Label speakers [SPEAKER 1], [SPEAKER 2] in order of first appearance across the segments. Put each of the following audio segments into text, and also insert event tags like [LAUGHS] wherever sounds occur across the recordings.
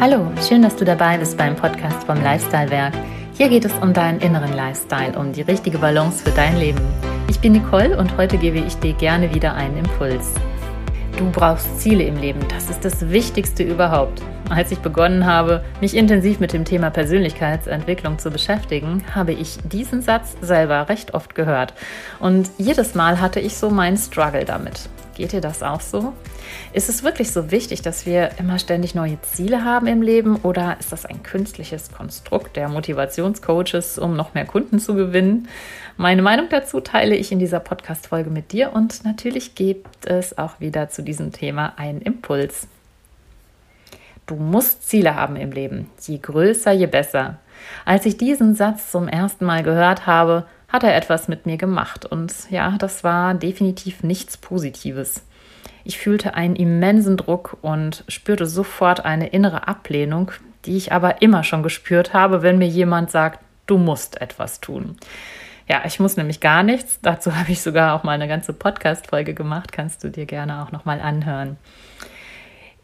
[SPEAKER 1] Hallo, schön, dass du dabei bist beim Podcast vom Lifestyle Werk. Hier geht es um deinen inneren Lifestyle, um die richtige Balance für dein Leben. Ich bin Nicole und heute gebe ich dir gerne wieder einen Impuls. Du brauchst Ziele im Leben, das ist das Wichtigste überhaupt. Als ich begonnen habe, mich intensiv mit dem Thema Persönlichkeitsentwicklung zu beschäftigen, habe ich diesen Satz selber recht oft gehört. Und jedes Mal hatte ich so meinen Struggle damit. Geht dir das auch so? Ist es wirklich so wichtig, dass wir immer ständig neue Ziele haben im Leben oder ist das ein künstliches Konstrukt der Motivationscoaches, um noch mehr Kunden zu gewinnen? Meine Meinung dazu teile ich in dieser Podcast-Folge mit dir und natürlich gibt es auch wieder zu diesem Thema einen Impuls. Du musst Ziele haben im Leben. Je größer, je besser. Als ich diesen Satz zum ersten Mal gehört habe, hat er etwas mit mir gemacht. Und ja, das war definitiv nichts Positives. Ich fühlte einen immensen Druck und spürte sofort eine innere Ablehnung, die ich aber immer schon gespürt habe, wenn mir jemand sagt, du musst etwas tun. Ja, ich muss nämlich gar nichts. Dazu [LAUGHS] habe ich sogar auch mal eine ganze Podcast-Folge gemacht. Kannst du dir gerne auch nochmal anhören.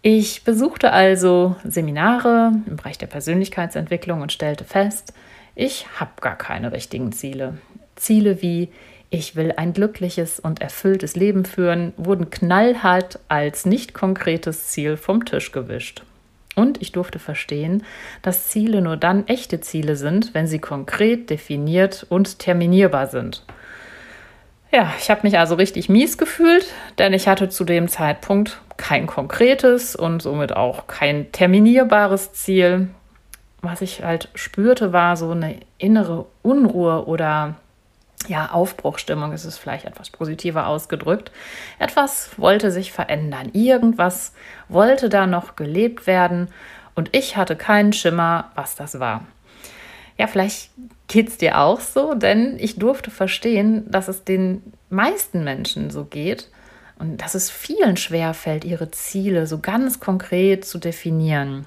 [SPEAKER 1] Ich besuchte also Seminare im Bereich der Persönlichkeitsentwicklung und stellte fest, ich habe gar keine richtigen Ziele. Ziele wie ich will ein glückliches und erfülltes Leben führen, wurden knallhart als nicht konkretes Ziel vom Tisch gewischt. Und ich durfte verstehen, dass Ziele nur dann echte Ziele sind, wenn sie konkret definiert und terminierbar sind. Ja, ich habe mich also richtig mies gefühlt, denn ich hatte zu dem Zeitpunkt kein konkretes und somit auch kein terminierbares Ziel. Was ich halt spürte, war so eine innere Unruhe oder ja, Aufbruchstimmung ist es vielleicht etwas positiver ausgedrückt. Etwas wollte sich verändern. Irgendwas wollte da noch gelebt werden und ich hatte keinen Schimmer, was das war. Ja, vielleicht geht es dir auch so, denn ich durfte verstehen, dass es den meisten Menschen so geht und dass es vielen schwer fällt, ihre Ziele so ganz konkret zu definieren.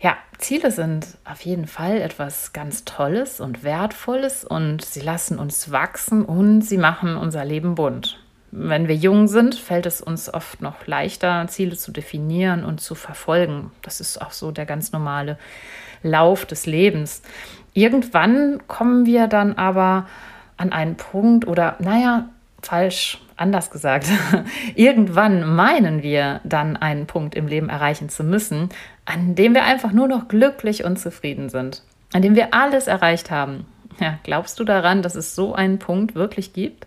[SPEAKER 1] Ja, Ziele sind auf jeden Fall etwas ganz Tolles und Wertvolles und sie lassen uns wachsen und sie machen unser Leben bunt. Wenn wir jung sind, fällt es uns oft noch leichter, Ziele zu definieren und zu verfolgen. Das ist auch so der ganz normale Lauf des Lebens. Irgendwann kommen wir dann aber an einen Punkt oder, naja, falsch, anders gesagt. [LAUGHS] Irgendwann meinen wir dann einen Punkt im Leben erreichen zu müssen, an dem wir einfach nur noch glücklich und zufrieden sind, an dem wir alles erreicht haben. Ja, glaubst du daran, dass es so einen Punkt wirklich gibt?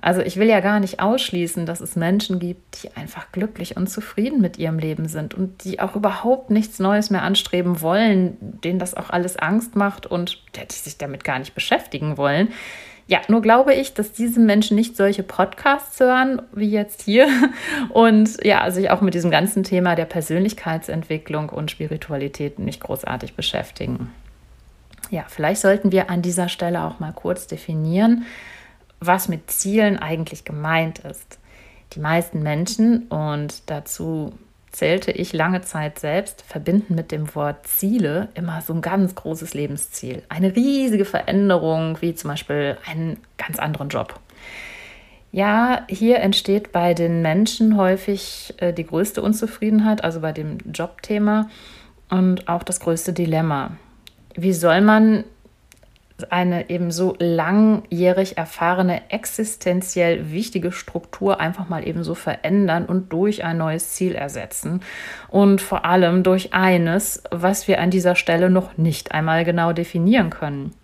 [SPEAKER 1] Also ich will ja gar nicht ausschließen, dass es Menschen gibt, die einfach glücklich und zufrieden mit ihrem Leben sind und die auch überhaupt nichts Neues mehr anstreben wollen, denen das auch alles Angst macht und die sich damit gar nicht beschäftigen wollen. Ja, nur glaube ich, dass diese Menschen nicht solche Podcasts hören wie jetzt hier und ja, sich auch mit diesem ganzen Thema der Persönlichkeitsentwicklung und Spiritualität nicht großartig beschäftigen. Ja, vielleicht sollten wir an dieser Stelle auch mal kurz definieren, was mit Zielen eigentlich gemeint ist. Die meisten Menschen, und dazu zählte ich lange Zeit selbst, verbinden mit dem Wort Ziele immer so ein ganz großes Lebensziel. Eine riesige Veränderung, wie zum Beispiel einen ganz anderen Job. Ja, hier entsteht bei den Menschen häufig äh, die größte Unzufriedenheit, also bei dem Jobthema und auch das größte Dilemma. Wie soll man eine eben so langjährig erfahrene, existenziell wichtige Struktur einfach mal eben so verändern und durch ein neues Ziel ersetzen. Und vor allem durch eines, was wir an dieser Stelle noch nicht einmal genau definieren können.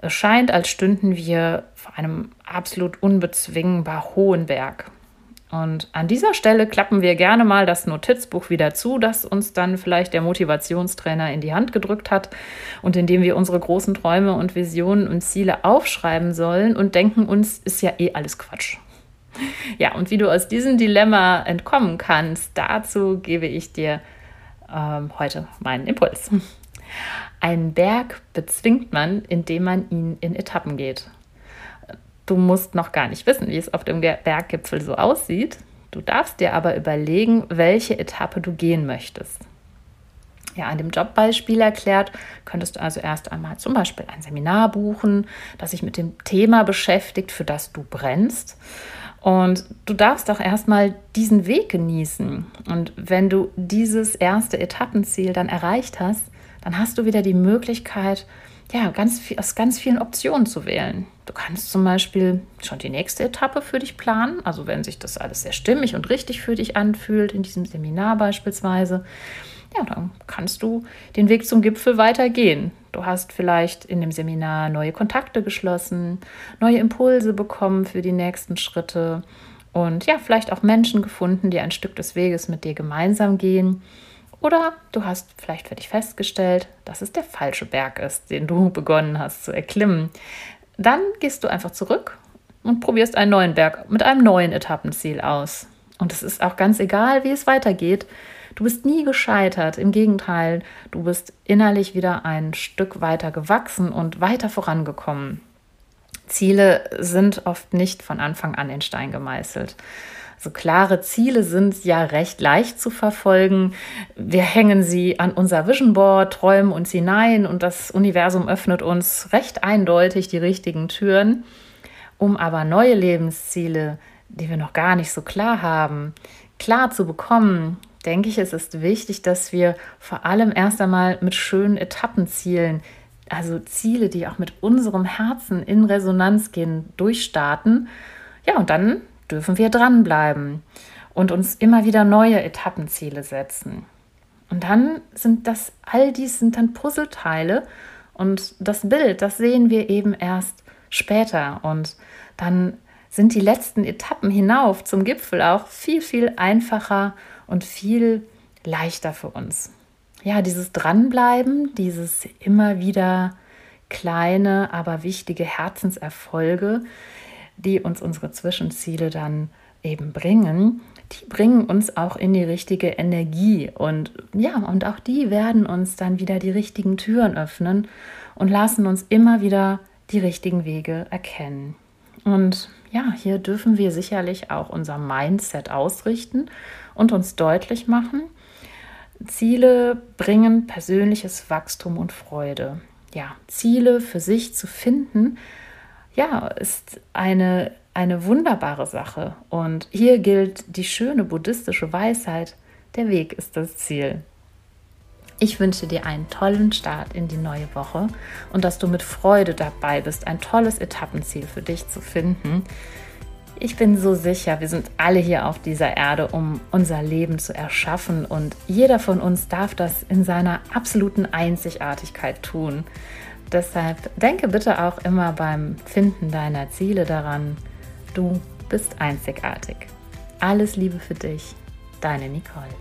[SPEAKER 1] Es scheint, als stünden wir vor einem absolut unbezwingbar hohen Berg. Und an dieser Stelle klappen wir gerne mal das Notizbuch wieder zu, das uns dann vielleicht der Motivationstrainer in die Hand gedrückt hat und in dem wir unsere großen Träume und Visionen und Ziele aufschreiben sollen und denken uns, ist ja eh alles Quatsch. Ja, und wie du aus diesem Dilemma entkommen kannst, dazu gebe ich dir ähm, heute meinen Impuls. Einen Berg bezwingt man, indem man ihn in Etappen geht. Du musst noch gar nicht wissen, wie es auf dem Berggipfel so aussieht. Du darfst dir aber überlegen, welche Etappe du gehen möchtest. Ja, an dem Jobbeispiel erklärt, könntest du also erst einmal zum Beispiel ein Seminar buchen, das sich mit dem Thema beschäftigt, für das du brennst. Und du darfst auch erstmal diesen Weg genießen. Und wenn du dieses erste Etappenziel dann erreicht hast, dann hast du wieder die Möglichkeit, ja, ganz viel, aus ganz vielen Optionen zu wählen. Du kannst zum Beispiel schon die nächste Etappe für dich planen, also wenn sich das alles sehr stimmig und richtig für dich anfühlt, in diesem Seminar beispielsweise, ja, dann kannst du den Weg zum Gipfel weitergehen. Du hast vielleicht in dem Seminar neue Kontakte geschlossen, neue Impulse bekommen für die nächsten Schritte und ja, vielleicht auch Menschen gefunden, die ein Stück des Weges mit dir gemeinsam gehen. Oder du hast vielleicht für dich festgestellt, dass es der falsche Berg ist, den du [LAUGHS] begonnen hast zu erklimmen. Dann gehst du einfach zurück und probierst einen neuen Berg mit einem neuen Etappenziel aus. Und es ist auch ganz egal, wie es weitergeht. Du bist nie gescheitert. Im Gegenteil, du bist innerlich wieder ein Stück weiter gewachsen und weiter vorangekommen. Ziele sind oft nicht von Anfang an in Stein gemeißelt. So klare Ziele sind ja recht leicht zu verfolgen. Wir hängen sie an unser Vision Board, träumen uns hinein und das Universum öffnet uns recht eindeutig die richtigen Türen. Um aber neue Lebensziele, die wir noch gar nicht so klar haben, klar zu bekommen, denke ich, es ist wichtig, dass wir vor allem erst einmal mit schönen Etappenzielen, also Ziele, die auch mit unserem Herzen in Resonanz gehen, durchstarten. Ja, und dann dürfen wir dranbleiben und uns immer wieder neue Etappenziele setzen. Und dann sind das, all dies sind dann Puzzleteile und das Bild, das sehen wir eben erst später. Und dann sind die letzten Etappen hinauf zum Gipfel auch viel, viel einfacher und viel leichter für uns. Ja, dieses Dranbleiben, dieses immer wieder kleine, aber wichtige Herzenserfolge, die uns unsere Zwischenziele dann eben bringen, die bringen uns auch in die richtige Energie und ja, und auch die werden uns dann wieder die richtigen Türen öffnen und lassen uns immer wieder die richtigen Wege erkennen. Und ja, hier dürfen wir sicherlich auch unser Mindset ausrichten und uns deutlich machen, Ziele bringen persönliches Wachstum und Freude. Ja, Ziele für sich zu finden, ja, ist eine, eine wunderbare Sache. Und hier gilt die schöne buddhistische Weisheit, der Weg ist das Ziel. Ich wünsche dir einen tollen Start in die neue Woche und dass du mit Freude dabei bist, ein tolles Etappenziel für dich zu finden. Ich bin so sicher, wir sind alle hier auf dieser Erde, um unser Leben zu erschaffen und jeder von uns darf das in seiner absoluten Einzigartigkeit tun. Deshalb denke bitte auch immer beim Finden deiner Ziele daran, du bist einzigartig. Alles Liebe für dich, deine Nicole.